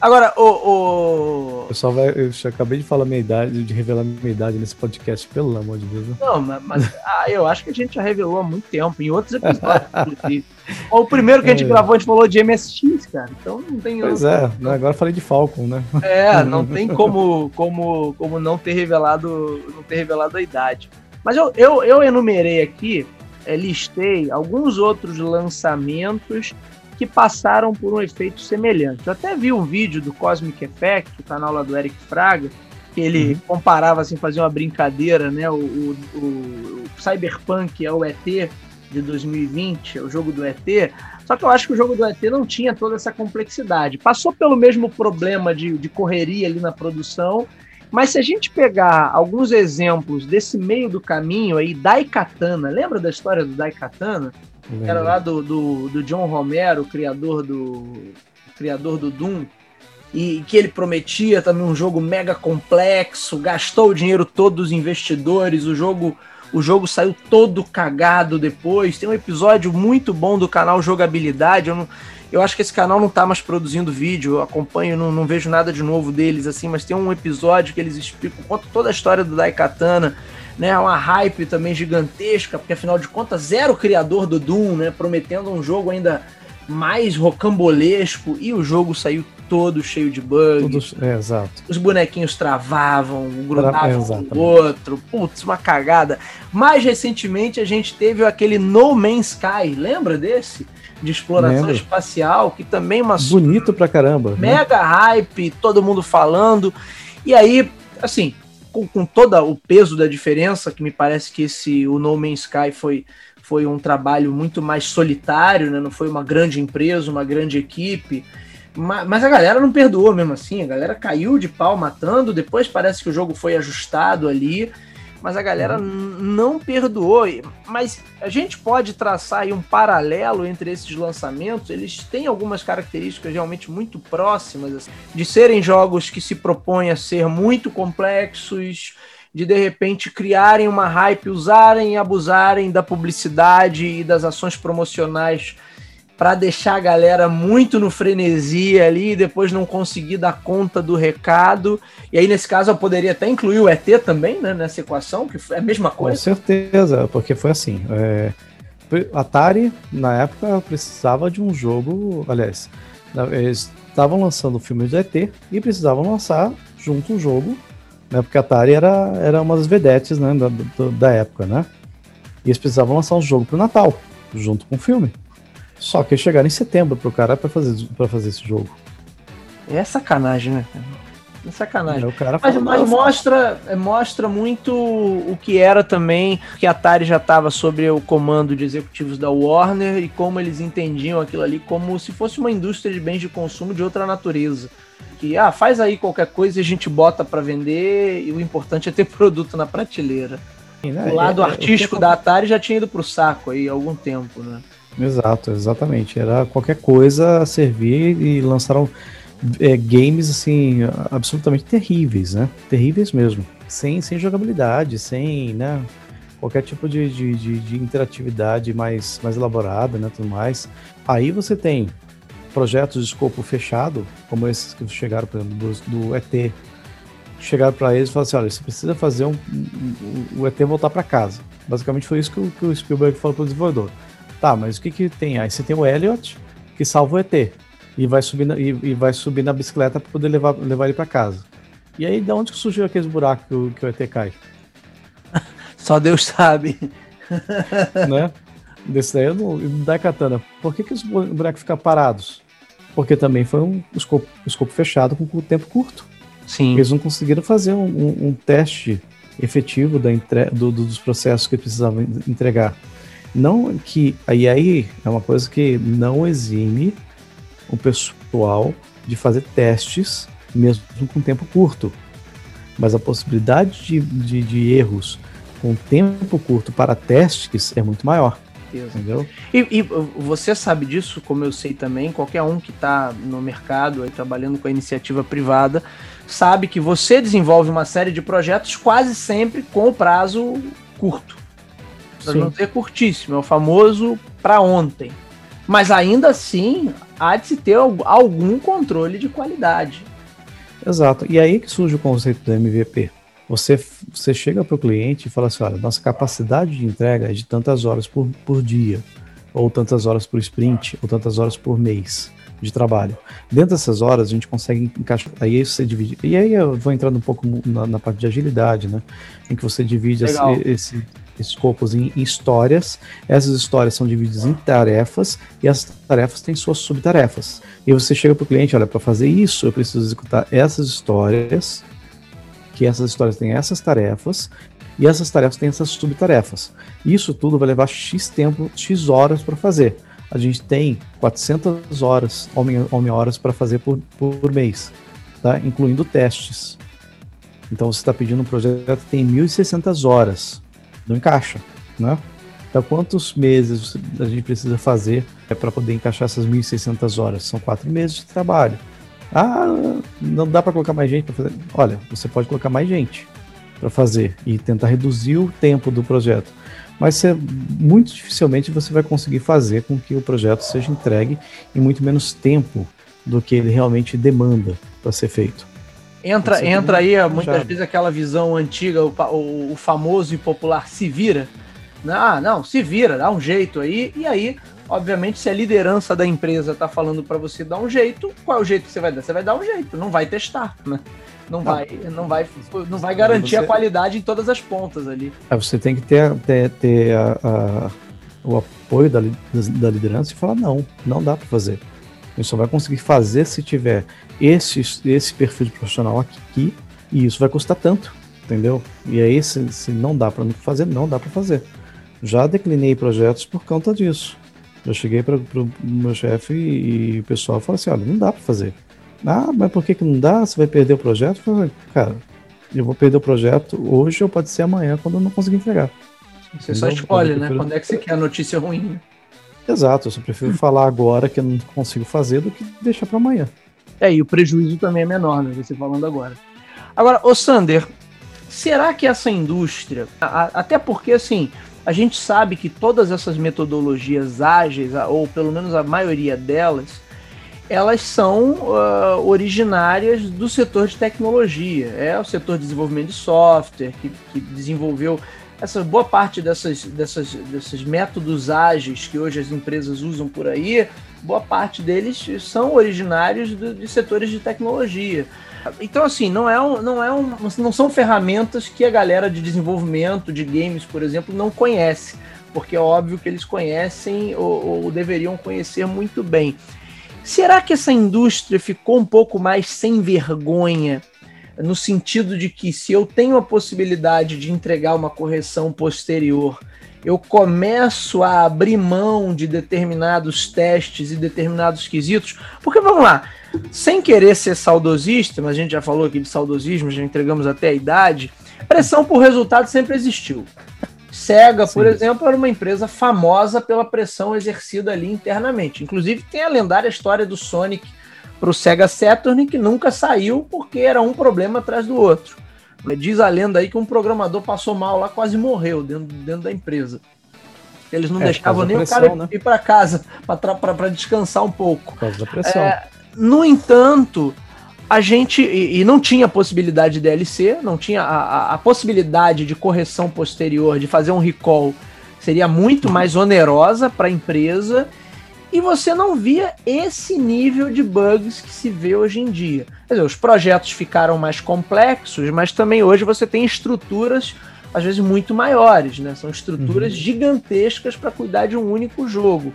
Agora, o. o... pessoal vai. Eu acabei de falar minha idade, de revelar minha idade nesse podcast, pelo amor de Deus. Não, mas, mas ah, eu acho que a gente já revelou há muito tempo, em outros episódios. o primeiro que a gente é. gravou, a gente falou de MSX, cara. Então não tem. Pois é, né? agora falei de Falcon, né? É, não tem como, como, como não ter revelado, não ter revelado a idade. Mas eu, eu, eu enumerei aqui, é, listei alguns outros lançamentos que passaram por um efeito semelhante. Eu até vi um vídeo do Cosmic Effect, o canal lá do Eric Fraga, que ele uhum. comparava, assim, fazia uma brincadeira, né? O, o, o, o, Cyberpunk é o ET de 2020, é o jogo do ET. Só que eu acho que o jogo do ET não tinha toda essa complexidade. Passou pelo mesmo problema de, de correria ali na produção mas se a gente pegar alguns exemplos desse meio do caminho aí, Daikatana, lembra da história do Daikatana? Lembra. Era lá do, do, do, John Romero, criador do criador do Doom, e que ele prometia também um jogo mega complexo, gastou o dinheiro todo dos investidores, o jogo o jogo saiu todo cagado depois. Tem um episódio muito bom do canal Jogabilidade. Eu, não, eu acho que esse canal não tá mais produzindo vídeo, eu acompanho, não, não vejo nada de novo deles, assim, mas tem um episódio que eles explicam, conta toda a história do Daikatana, né? Uma hype também gigantesca, porque afinal de contas, zero criador do Doom, né? Prometendo um jogo ainda mais rocambolesco e o jogo saiu todo cheio de bugs. Tudo, é, exato. Os bonequinhos travavam, grudavam é, um no outro. Putz, uma cagada. Mais recentemente a gente teve aquele No Man's Sky, lembra desse? De exploração Lembro. espacial, que também uma bonito pra caramba. Né? Mega né? hype, todo mundo falando. E aí, assim, com, com todo o peso da diferença, que me parece que esse o No Man's Sky foi foi um trabalho muito mais solitário, né? não foi uma grande empresa, uma grande equipe. Mas a galera não perdoou mesmo assim, a galera caiu de pau matando, depois parece que o jogo foi ajustado ali, mas a galera uhum. não perdoou. Mas a gente pode traçar aí um paralelo entre esses lançamentos, eles têm algumas características realmente muito próximas, assim, de serem jogos que se propõem a ser muito complexos, de de repente criarem uma hype, usarem e abusarem da publicidade e das ações promocionais para deixar a galera muito no frenesi ali e depois não conseguir dar conta do recado. E aí, nesse caso, eu poderia até incluir o ET também, né, nessa equação, que é a mesma coisa. Com certeza, porque foi assim. É... Atari, na época, precisava de um jogo. Aliás, eles estavam lançando o filme do ET e precisavam lançar junto um jogo né? Porque a Atari era, era uma das vedetes né, da, da época, né? E eles precisavam lançar um jogo pro Natal, junto com o filme. Só que chegaram em setembro pro cara pra fazer, pra fazer esse jogo. É sacanagem, né, É sacanagem. cara mas, mas mostra, é, mostra muito o que era também, que a Atari já estava sob o comando de executivos da Warner e como eles entendiam aquilo ali como se fosse uma indústria de bens de consumo de outra natureza que ah, faz aí qualquer coisa e a gente bota para vender e o importante é ter produto na prateleira. Sim, né? O lado é, é artístico da Atari já tinha ido pro saco aí há algum tempo, né? Exato, exatamente. Era qualquer coisa servir e lançaram é, games assim absolutamente terríveis, né? Terríveis mesmo. Sem, sem jogabilidade, sem, né? Qualquer tipo de, de, de, de interatividade mais, mais elaborada, né? Tudo mais. Aí você tem projetos de escopo fechado, como esses que chegaram, por exemplo, do, do ET, chegaram para eles e falaram assim: olha, você precisa fazer um, um, um o ET voltar para casa. Basicamente foi isso que o, que o Spielberg falou para o desenvolvedor. Tá, mas o que, que tem? Aí você tem o Elliot, que salva o ET, e vai subir na, e, e vai subir na bicicleta para poder levar, levar ele para casa. E aí, de onde que surgiu aqueles buracos que o, que o ET cai? Só Deus sabe. né? Desse daí eu não, da katana. Por que, que os bonecos ficam parados? Porque também foi um escopo, escopo fechado com o tempo curto. Sim. Eles não conseguiram fazer um, um, um teste efetivo da entre, do, do, dos processos que precisavam entregar. Não que. Aí aí é uma coisa que não exime o pessoal de fazer testes mesmo com tempo curto. Mas a possibilidade de, de, de erros com tempo curto para testes é muito maior. Entendeu? E, e, você sabe disso, como eu sei também, qualquer um que está no mercado aí, trabalhando com a iniciativa privada sabe que você desenvolve uma série de projetos quase sempre com o prazo curto. Para não curtíssimo, é o famoso para ontem. Mas ainda assim, há de se ter algum controle de qualidade. Exato. E aí que surge o conceito do MVP. Você, você chega para o cliente e fala assim: olha, nossa capacidade de entrega é de tantas horas por, por dia, ou tantas horas por sprint, ou tantas horas por mês de trabalho. Dentro dessas horas a gente consegue encaixar. Aí você divide. E aí eu vou entrando um pouco na, na parte de agilidade, né? Em que você divide esse, esse, escopos em, histórias. Essas histórias são divididas em tarefas e essas tarefas têm suas subtarefas. E você chega para o cliente, olha, para fazer isso eu preciso executar essas histórias que essas histórias têm essas tarefas e essas tarefas têm essas subtarefas. Isso tudo vai levar X tempo, X horas para fazer. A gente tem 400 horas, homem-horas para fazer por, por mês, tá? incluindo testes. Então você está pedindo um projeto que tem 1.600 horas. Não encaixa, né? Então quantos meses a gente precisa fazer é para poder encaixar essas 1.600 horas? São quatro meses de trabalho. Ah, não dá para colocar mais gente para fazer. Olha, você pode colocar mais gente. para fazer e tentar reduzir o tempo do projeto. Mas você, muito dificilmente você vai conseguir fazer com que o projeto seja entregue em muito menos tempo do que ele realmente demanda para ser feito. Entra, entra aí muitas vezes aquela visão antiga, o, o, o, famoso e popular se vira. Ah, não, se vira, dá um jeito aí. E aí, obviamente, se a liderança da empresa está falando para você dar um jeito, qual é o jeito que você vai dar? Você vai dar um jeito, não vai testar, né? Não, vai, não vai, não vai garantir você... a qualidade em todas as pontas ali. É, você tem que ter, ter, ter a, a, o apoio da, da liderança e falar não, não dá para fazer. Ele só vai conseguir fazer se tiver esse, esse perfil de profissional aqui e isso vai custar tanto, entendeu? E aí, se, se não dá para fazer, não dá para fazer. Já declinei projetos por conta disso. Eu cheguei para o meu chefe e, e, o pessoal falou assim: olha, não dá para fazer. Ah, mas por que, que não dá? Você vai perder o projeto? Eu falei, cara, eu vou perder o projeto hoje ou pode ser amanhã quando eu não conseguir entregar. Você Entendeu? só escolhe, né? Quando é que você quer a notícia ruim? Né? Exato, eu só prefiro falar agora que eu não consigo fazer do que deixar para amanhã. É, e o prejuízo também é menor, né? Você falando agora. Agora, ô Sander, será que essa indústria, a, até porque assim, a gente sabe que todas essas metodologias ágeis, ou pelo menos a maioria delas, elas são uh, originárias do setor de tecnologia. É o setor de desenvolvimento de software que, que desenvolveu essa boa parte dessas, dessas, desses métodos ágeis que hoje as empresas usam por aí, boa parte deles são originários de, de setores de tecnologia. Então, assim, não, é um, não, é um, não são ferramentas que a galera de desenvolvimento de games, por exemplo, não conhece, porque é óbvio que eles conhecem ou, ou deveriam conhecer muito bem. Será que essa indústria ficou um pouco mais sem vergonha no sentido de que se eu tenho a possibilidade de entregar uma correção posterior, eu começo a abrir mão de determinados testes e determinados quesitos, porque vamos lá, sem querer ser saudosista, mas a gente já falou aqui de saudosismo, já entregamos até a idade, pressão por resultado sempre existiu. Sega, por Sim. exemplo, era uma empresa famosa pela pressão exercida ali internamente. Inclusive, tem a lendária história do Sonic para o Sega Saturn, que nunca saiu porque era um problema atrás do outro. Diz a lenda aí que um programador passou mal lá, quase morreu dentro, dentro da empresa. Eles não é, deixavam nem pressão, o cara né? ir para casa para descansar um pouco. Por causa da pressão. É, no entanto, a gente. E, e, não tinha possibilidade de DLC, não tinha a, a, a, possibilidade de correção posterior, de fazer um recall, seria muito mais onerosa para a empresa e você não via esse nível de bugs que se vê hoje em dia. Quer dizer, os projetos ficaram mais complexos, mas também hoje você tem estruturas às vezes muito maiores, né? São estruturas uhum. gigantescas para cuidar de um único jogo.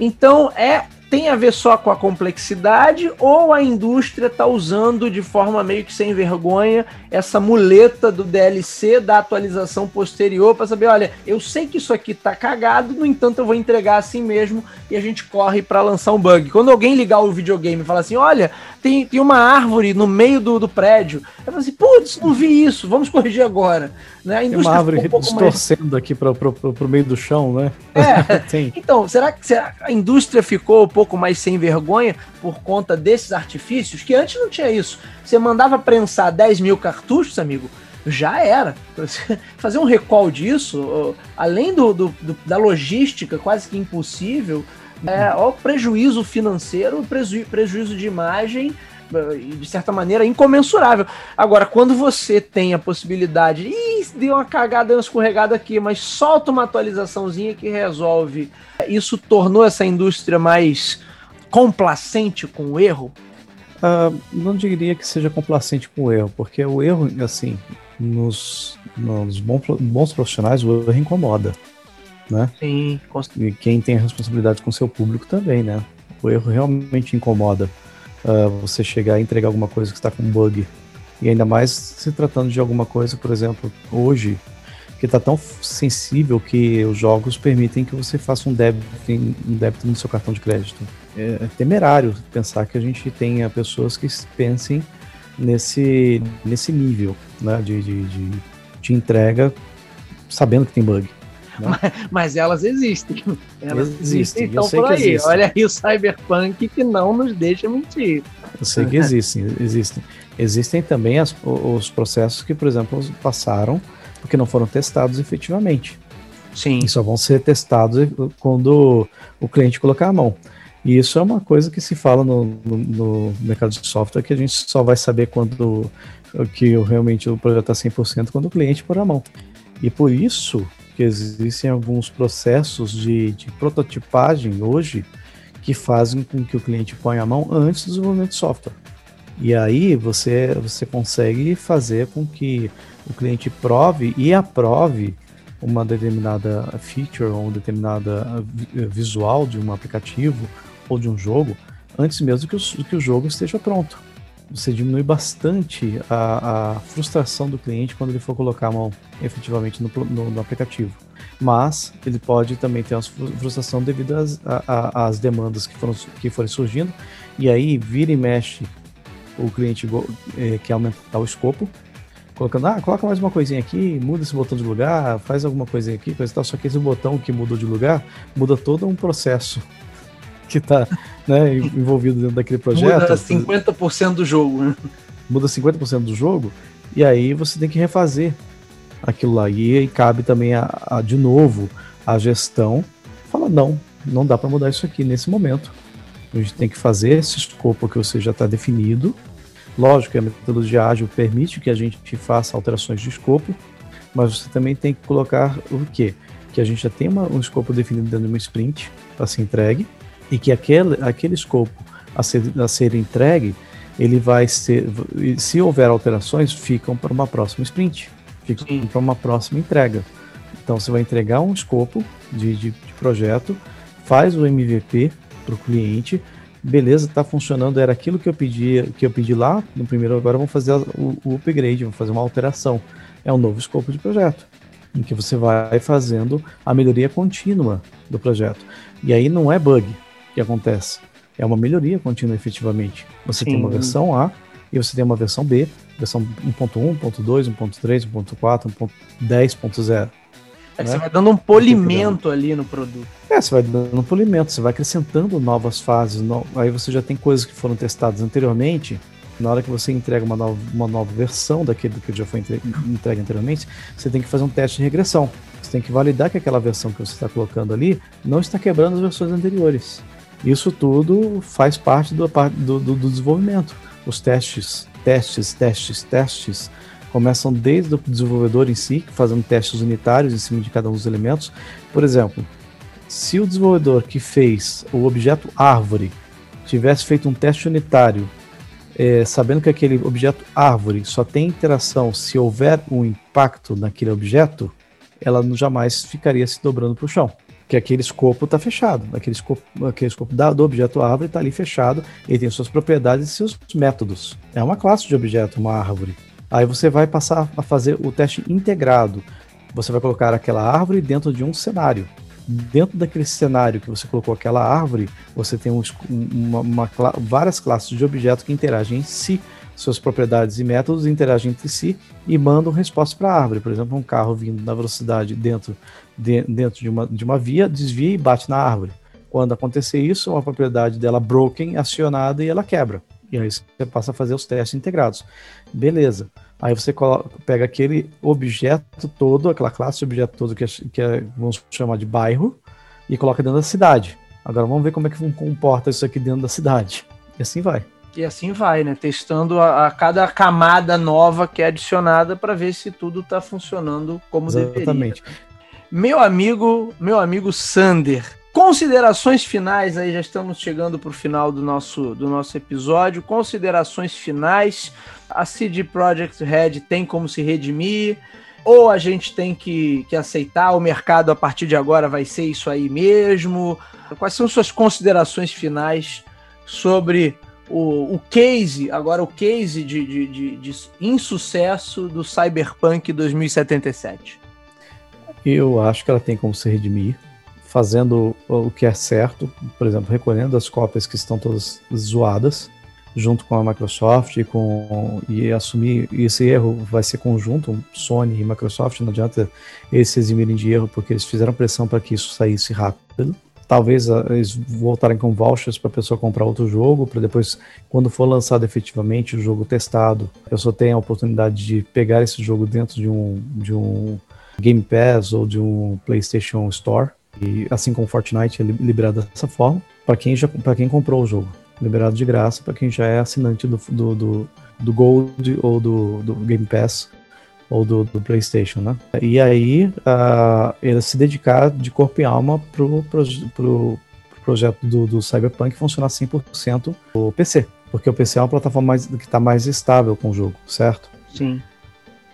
Então é tem a ver só com a complexidade ou a indústria está usando de forma meio que sem vergonha essa muleta do DLC da atualização posterior para saber, olha, eu sei que isso aqui tá cagado, no entanto eu vou entregar assim mesmo e a gente corre para lançar um bug. Quando alguém ligar o videogame e falar assim, olha, tem, tem uma árvore no meio do, do prédio, eu falo assim, putz, não vi isso, vamos corrigir agora. Né? A tem uma árvore um distorcendo mais... aqui para o meio do chão, né? É. então, será que será a indústria ficou pouco mais sem vergonha por conta desses artifícios? Que antes não tinha isso. Você mandava prensar 10 mil cartuchos, amigo, já era. Fazer um recall disso, além do, do, do da logística quase que impossível, é, o prejuízo financeiro, preju, prejuízo de imagem de certa maneira, incomensurável. Agora, quando você tem a possibilidade, ih, deu uma cagada, deu uma escorregada aqui, mas solta uma atualizaçãozinha que resolve. Isso tornou essa indústria mais complacente com o erro? Uh, não diria que seja complacente com o erro, porque o erro, assim, nos, nos bons profissionais, o erro incomoda. Né? Sim. E quem tem a responsabilidade com o seu público também, né? O erro realmente incomoda uh, você chegar e entregar alguma coisa que está com bug. E ainda mais se tratando de alguma coisa, por exemplo, hoje, que está tão sensível que os jogos permitem que você faça um débito, um débito no seu cartão de crédito. É, temerário pensar que a gente tenha pessoas que pensem nesse, nesse nível né, de, de, de, de entrega sabendo que tem bug. Né? Mas, mas, elas existem. Elas existem, estão por aí. Existem. Olha aí o Cyberpunk que não nos deixa mentir. Eu sei que existem, existem. Existem também as, os processos que, por exemplo, passaram porque não foram testados efetivamente. Sim. E só vão ser testados quando o cliente colocar a mão. E isso é uma coisa que se fala no, no, no mercado de software que a gente só vai saber quando que realmente o projeto está 100% quando o cliente pôr a mão. E por isso que existem alguns processos de, de prototipagem hoje que fazem com que o cliente ponha a mão antes do desenvolvimento de software. E aí você, você consegue fazer com que o cliente prove e aprove uma determinada feature ou uma determinada visual de um aplicativo ou de um jogo antes mesmo que o, que o jogo esteja pronto. Você diminui bastante a, a frustração do cliente quando ele for colocar a mão efetivamente no, no, no aplicativo. Mas ele pode também ter uma frustração devido às, às demandas que, foram, que forem surgindo. E aí vira e mexe o cliente é, quer aumentar o escopo, colocando, ah, coloca mais uma coisinha aqui, muda esse botão de lugar, faz alguma coisinha aqui, coisa e tal. Só que esse botão que mudou de lugar muda todo um processo que está né, envolvido dentro daquele projeto. Muda 50% do jogo, né? Muda 50% do jogo, e aí você tem que refazer aquilo lá. E aí cabe também, a, a de novo, a gestão. Fala, não, não dá para mudar isso aqui nesse momento. A gente tem que fazer esse escopo que você já está definido. Lógico que a metodologia ágil permite que a gente faça alterações de escopo, mas você também tem que colocar o quê? Que a gente já tem uma, um escopo definido dentro de uma sprint para ser entregue e que aquele, aquele escopo a ser, a ser entregue, ele vai ser, se houver alterações, ficam para uma próxima sprint, ficam para uma próxima entrega. Então você vai entregar um escopo de, de, de projeto, faz o MVP para o cliente, beleza, está funcionando, era aquilo que eu pedi, que eu pedi lá no primeiro, agora vamos fazer o, o upgrade, vamos fazer uma alteração. É um novo escopo de projeto, em que você vai fazendo a melhoria contínua do projeto. E aí não é bug que acontece, é uma melhoria contínua efetivamente. Você Sim. tem uma versão A e você tem uma versão B, versão 1.1, 1.2, 1.3, 1.4, 1.10.0. É né? Você vai dando um polimento ali no produto. É, você vai dando um polimento, você vai acrescentando novas fases. No... Aí você já tem coisas que foram testadas anteriormente. Na hora que você entrega uma nova, uma nova versão daquilo que já foi entregue anteriormente, você tem que fazer um teste de regressão. Você tem que validar que aquela versão que você está colocando ali não está quebrando as versões anteriores. Isso tudo faz parte do, do, do desenvolvimento. Os testes, testes, testes, testes começam desde o desenvolvedor em si, fazendo testes unitários em cima de cada um dos elementos. Por exemplo, se o desenvolvedor que fez o objeto árvore tivesse feito um teste unitário, é, sabendo que aquele objeto árvore só tem interação se houver um impacto naquele objeto, ela jamais ficaria se dobrando para o chão. Que aquele escopo está fechado, aquele escopo, aquele escopo da, do objeto árvore está ali fechado, ele tem suas propriedades e seus métodos. É uma classe de objeto, uma árvore. Aí você vai passar a fazer o teste integrado. Você vai colocar aquela árvore dentro de um cenário. Dentro daquele cenário que você colocou aquela árvore, você tem um, uma, uma, várias classes de objetos que interagem em si, suas propriedades e métodos interagem entre si e mandam resposta para a árvore. Por exemplo, um carro vindo na velocidade dentro, de, dentro de, uma, de uma via, desvia e bate na árvore. Quando acontecer isso, uma propriedade dela broken, acionada e ela quebra. E aí você passa a fazer os testes integrados. Beleza. Aí você pega aquele objeto todo, aquela classe de objeto todo que, é, que é, vamos chamar de bairro, e coloca dentro da cidade. Agora vamos ver como é que comporta isso aqui dentro da cidade. E assim vai. E assim vai, né? Testando a, a cada camada nova que é adicionada para ver se tudo está funcionando como Exatamente. deveria. Meu amigo, meu amigo Sander, Considerações finais, aí já estamos chegando para o final do nosso, do nosso episódio. Considerações finais. A CD Projekt Red tem como se redimir? Ou a gente tem que, que aceitar o mercado a partir de agora vai ser isso aí mesmo? Quais são suas considerações finais sobre o, o case, agora o case de, de, de, de insucesso do Cyberpunk 2077? Eu acho que ela tem como se redimir fazendo o que é certo, por exemplo, recolhendo as cópias que estão todas zoadas, junto com a Microsoft e, com, e assumir esse erro vai ser conjunto, Sony e Microsoft, não adianta eles se eximirem de erro porque eles fizeram pressão para que isso saísse rápido. Talvez ah, eles voltarem com vouchers para a pessoa comprar outro jogo, para depois, quando for lançado efetivamente o jogo testado, a pessoa tenha a oportunidade de pegar esse jogo dentro de um, de um Game Pass ou de um PlayStation Store. E assim como Fortnite é liberado dessa forma, para quem, já, quem comprou o jogo liberado de graça para quem já é assinante do, do, do, do Gold ou do, do, Game Pass ou do, do, PlayStation, né? E aí uh, ele se dedicar de corpo e alma pro, pro, pro projeto do, do Cyberpunk funcionar 100% no PC, porque o PC é uma plataforma mais, que está mais estável com o jogo, certo? Sim.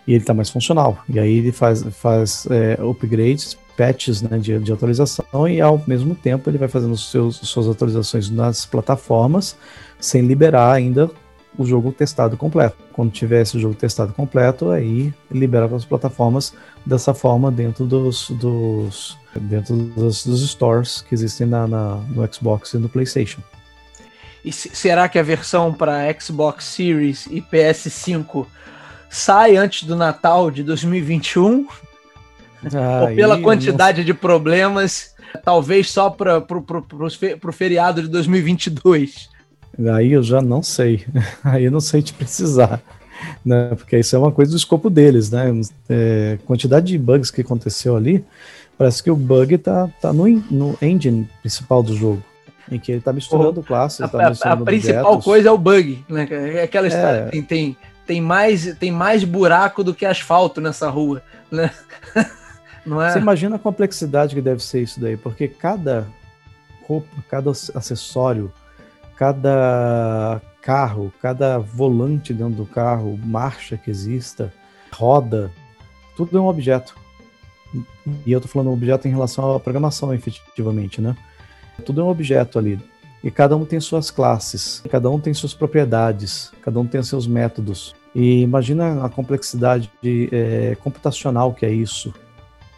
E ele está mais funcional. E aí ele faz, faz é, upgrades patches né, de, de, atualização e ao mesmo tempo ele vai fazendo seus, suas atualizações nas plataformas sem liberar ainda o jogo testado completo. Quando tiver esse jogo testado completo, aí libera para as plataformas dessa forma dentro dos, dos dentro dos, dos, stores que existem na, na, no Xbox e no PlayStation. E será que a versão para Xbox Series e PS5 sai antes do Natal de 2021? Ah, ou pela quantidade não... de problemas, talvez só para o feriado de 2022? Aí eu já não sei. Aí eu não sei te precisar. Né? Porque isso é uma coisa do escopo deles, né? É, quantidade de bugs que aconteceu ali, parece que o bug tá, tá no, no engine principal do jogo. Em que ele tá misturando oh, classes. Tá a, a, principal objetos. coisa é o bug, né? É aquela história. É. Tem, tem, tem, mais, tem mais buraco do que asfalto nessa rua, né? Não é? Você imagina a complexidade que deve ser isso daí, porque cada roupa, cada acessório, cada carro, cada volante dentro do carro, marcha que exista, roda, tudo é um objeto. E eu estou falando objeto em relação à programação, efetivamente, né? Tudo é um objeto ali. E cada um tem suas classes, cada um tem suas propriedades, cada um tem seus métodos. E imagina a complexidade de, é, computacional que é isso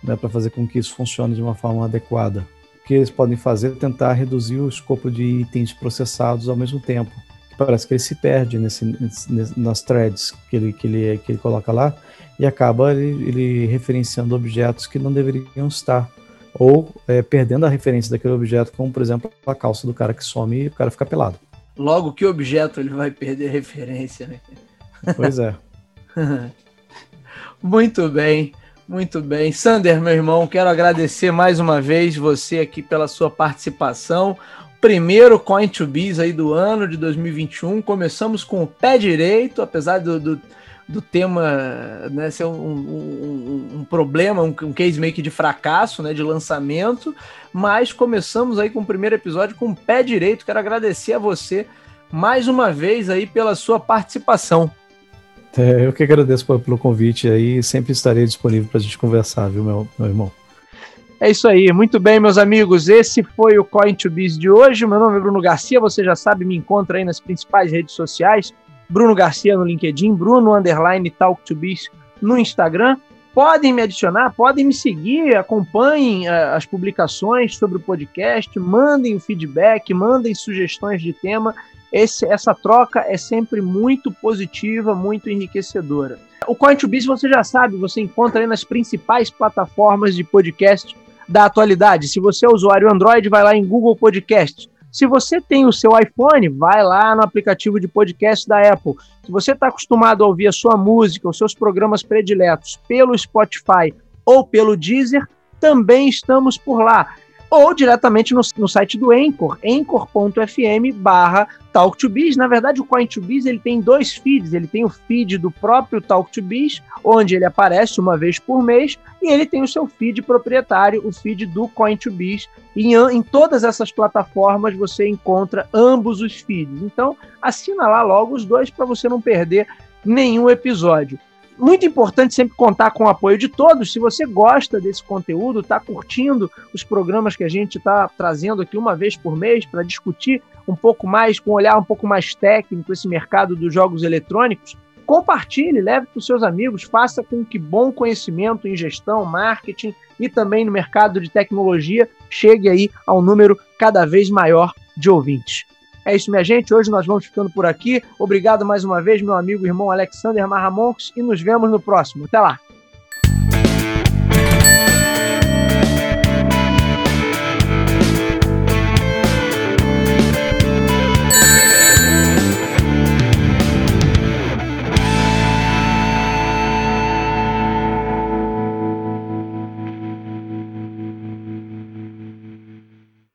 né, para fazer com que isso funcione de uma forma adequada. O que eles podem fazer é tentar reduzir o escopo de itens processados ao mesmo tempo. Parece que ele se perde nesse, nesse, nas threads que ele, que, ele, que ele coloca lá e acaba ele, ele referenciando objetos que não deveriam estar ou é, perdendo a referência daquele objeto, como por exemplo a calça do cara que some e o cara fica pelado. Logo, que objeto ele vai perder referência, né? Pois é. Muito bem. Muito bem. Sander, meu irmão, quero agradecer mais uma vez você aqui pela sua participação. Primeiro Coin to Biz aí do ano de 2021. Começamos com o pé direito, apesar do, do, do tema né, ser um, um, um problema, um, um, case que de fracasso, né, de lançamento, mas começamos aí com o primeiro episódio com o pé direito. Quero agradecer a você mais uma vez aí pela sua participação. É, eu que agradeço pelo convite aí, sempre estarei disponível para a gente conversar, viu, meu, meu irmão? É isso aí, muito bem, meus amigos. Esse foi o Coin to Biz de hoje. Meu nome é Bruno Garcia, você já sabe, me encontra aí nas principais redes sociais. Bruno Garcia no LinkedIn, Bruno Underline Talk to Biz no Instagram. Podem me adicionar, podem me seguir, acompanhem uh, as publicações sobre o podcast, mandem o feedback, mandem sugestões de tema esse, essa troca é sempre muito positiva, muito enriquecedora. O Coin2Biz, você já sabe, você encontra aí nas principais plataformas de podcast da atualidade. Se você é usuário Android, vai lá em Google Podcast. Se você tem o seu iPhone, vai lá no aplicativo de podcast da Apple. Se você está acostumado a ouvir a sua música, os seus programas prediletos pelo Spotify ou pelo Deezer, também estamos por lá ou diretamente no, no site do Anchor, anchor.fm barra Talk2Biz. Na verdade, o Coin2Biz ele tem dois feeds. Ele tem o feed do próprio Talk2Biz, onde ele aparece uma vez por mês, e ele tem o seu feed proprietário, o feed do Coin2Biz. Em, em todas essas plataformas você encontra ambos os feeds. Então, assina lá logo os dois para você não perder nenhum episódio muito importante sempre contar com o apoio de todos. Se você gosta desse conteúdo, está curtindo os programas que a gente está trazendo aqui uma vez por mês para discutir um pouco mais, com um olhar um pouco mais técnico, esse mercado dos jogos eletrônicos, compartilhe, leve para os seus amigos, faça com que bom conhecimento em gestão, marketing e também no mercado de tecnologia chegue aí ao número cada vez maior de ouvintes. É isso, minha gente. Hoje nós vamos ficando por aqui. Obrigado mais uma vez, meu amigo e irmão Alexander Marramonks, e nos vemos no próximo. Até lá!